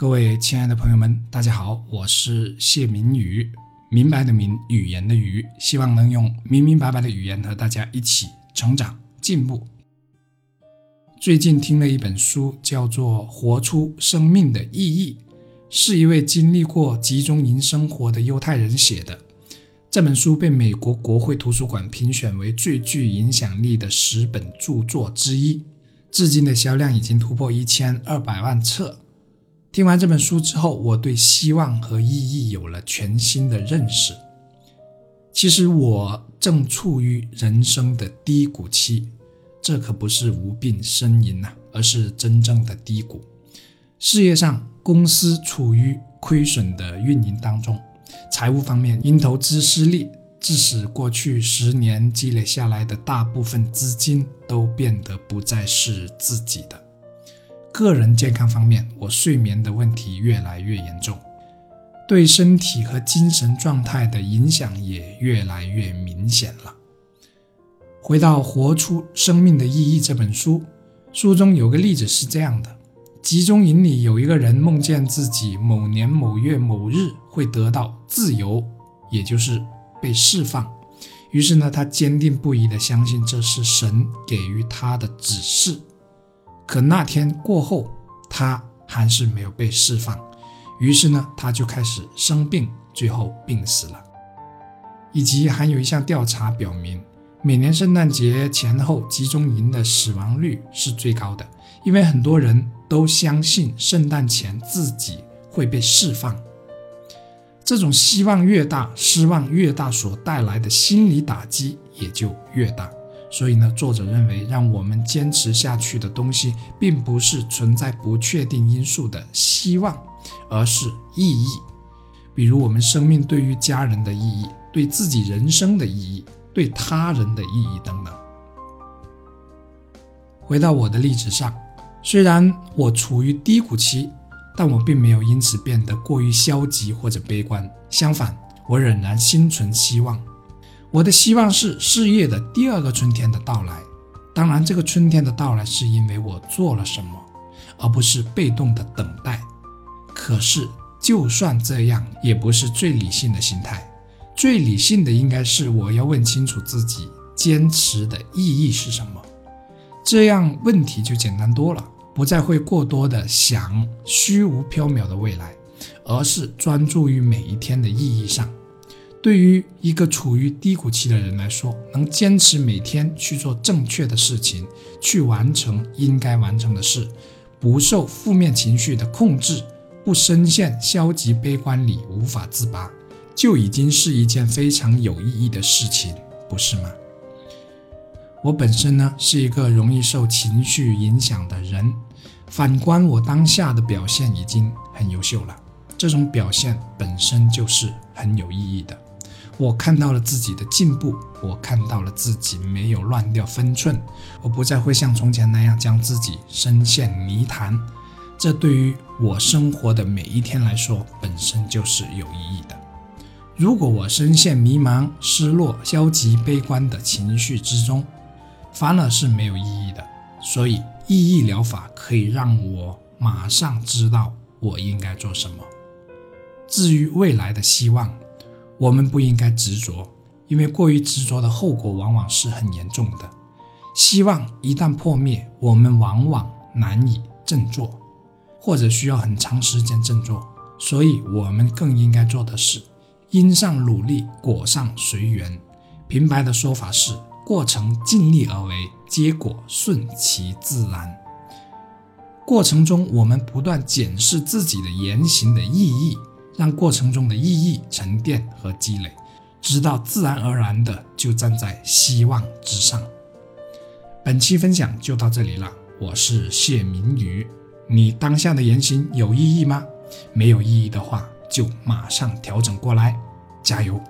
各位亲爱的朋友们，大家好，我是谢明宇，明白的明，语言的语，希望能用明明白白的语言和大家一起成长进步。最近听了一本书，叫做《活出生命的意义》，是一位经历过集中营生活的犹太人写的。这本书被美国国会图书馆评选为最具影响力的十本著作之一，至今的销量已经突破一千二百万册。听完这本书之后，我对希望和意义有了全新的认识。其实我正处于人生的低谷期，这可不是无病呻吟呐，而是真正的低谷。事业上，公司处于亏损的运营当中，财务方面因投资失利，致使过去十年积累下来的大部分资金都变得不再是自己的。个人健康方面，我睡眠的问题越来越严重，对身体和精神状态的影响也越来越明显了。回到《活出生命的意义》这本书，书中有个例子是这样的：集中营里有一个人梦见自己某年某月某日会得到自由，也就是被释放。于是呢，他坚定不移地相信这是神给予他的指示。可那天过后，他还是没有被释放，于是呢，他就开始生病，最后病死了。以及还有一项调查表明，每年圣诞节前后，集中营的死亡率是最高的，因为很多人都相信圣诞前自己会被释放。这种希望越大，失望越大，所带来的心理打击也就越大。所以呢，作者认为，让我们坚持下去的东西，并不是存在不确定因素的希望，而是意义。比如，我们生命对于家人的意义，对自己人生的意义，对他人的意义等等。回到我的例子上，虽然我处于低谷期，但我并没有因此变得过于消极或者悲观。相反，我仍然心存希望。我的希望是事业的第二个春天的到来，当然，这个春天的到来是因为我做了什么，而不是被动的等待。可是，就算这样，也不是最理性的心态。最理性的应该是我要问清楚自己坚持的意义是什么，这样问题就简单多了，不再会过多的想虚无缥缈的未来，而是专注于每一天的意义上。对于一个处于低谷期的人来说，能坚持每天去做正确的事情，去完成应该完成的事，不受负面情绪的控制，不深陷消极悲观里无法自拔，就已经是一件非常有意义的事情，不是吗？我本身呢是一个容易受情绪影响的人，反观我当下的表现已经很优秀了，这种表现本身就是很有意义的。我看到了自己的进步，我看到了自己没有乱掉分寸，我不再会像从前那样将自己深陷泥潭。这对于我生活的每一天来说，本身就是有意义的。如果我深陷迷茫、失落、消极、悲观的情绪之中，反而是没有意义的。所以，意义疗法可以让我马上知道我应该做什么。至于未来的希望，我们不应该执着，因为过于执着的后果往往是很严重的。希望一旦破灭，我们往往难以振作，或者需要很长时间振作。所以，我们更应该做的是：因上努力，果上随缘。平白的说法是：过程尽力而为，结果顺其自然。过程中，我们不断检视自己的言行的意义。让过程中的意义沉淀和积累，直到自然而然的就站在希望之上。本期分享就到这里了，我是谢明宇。你当下的言行有意义吗？没有意义的话，就马上调整过来，加油！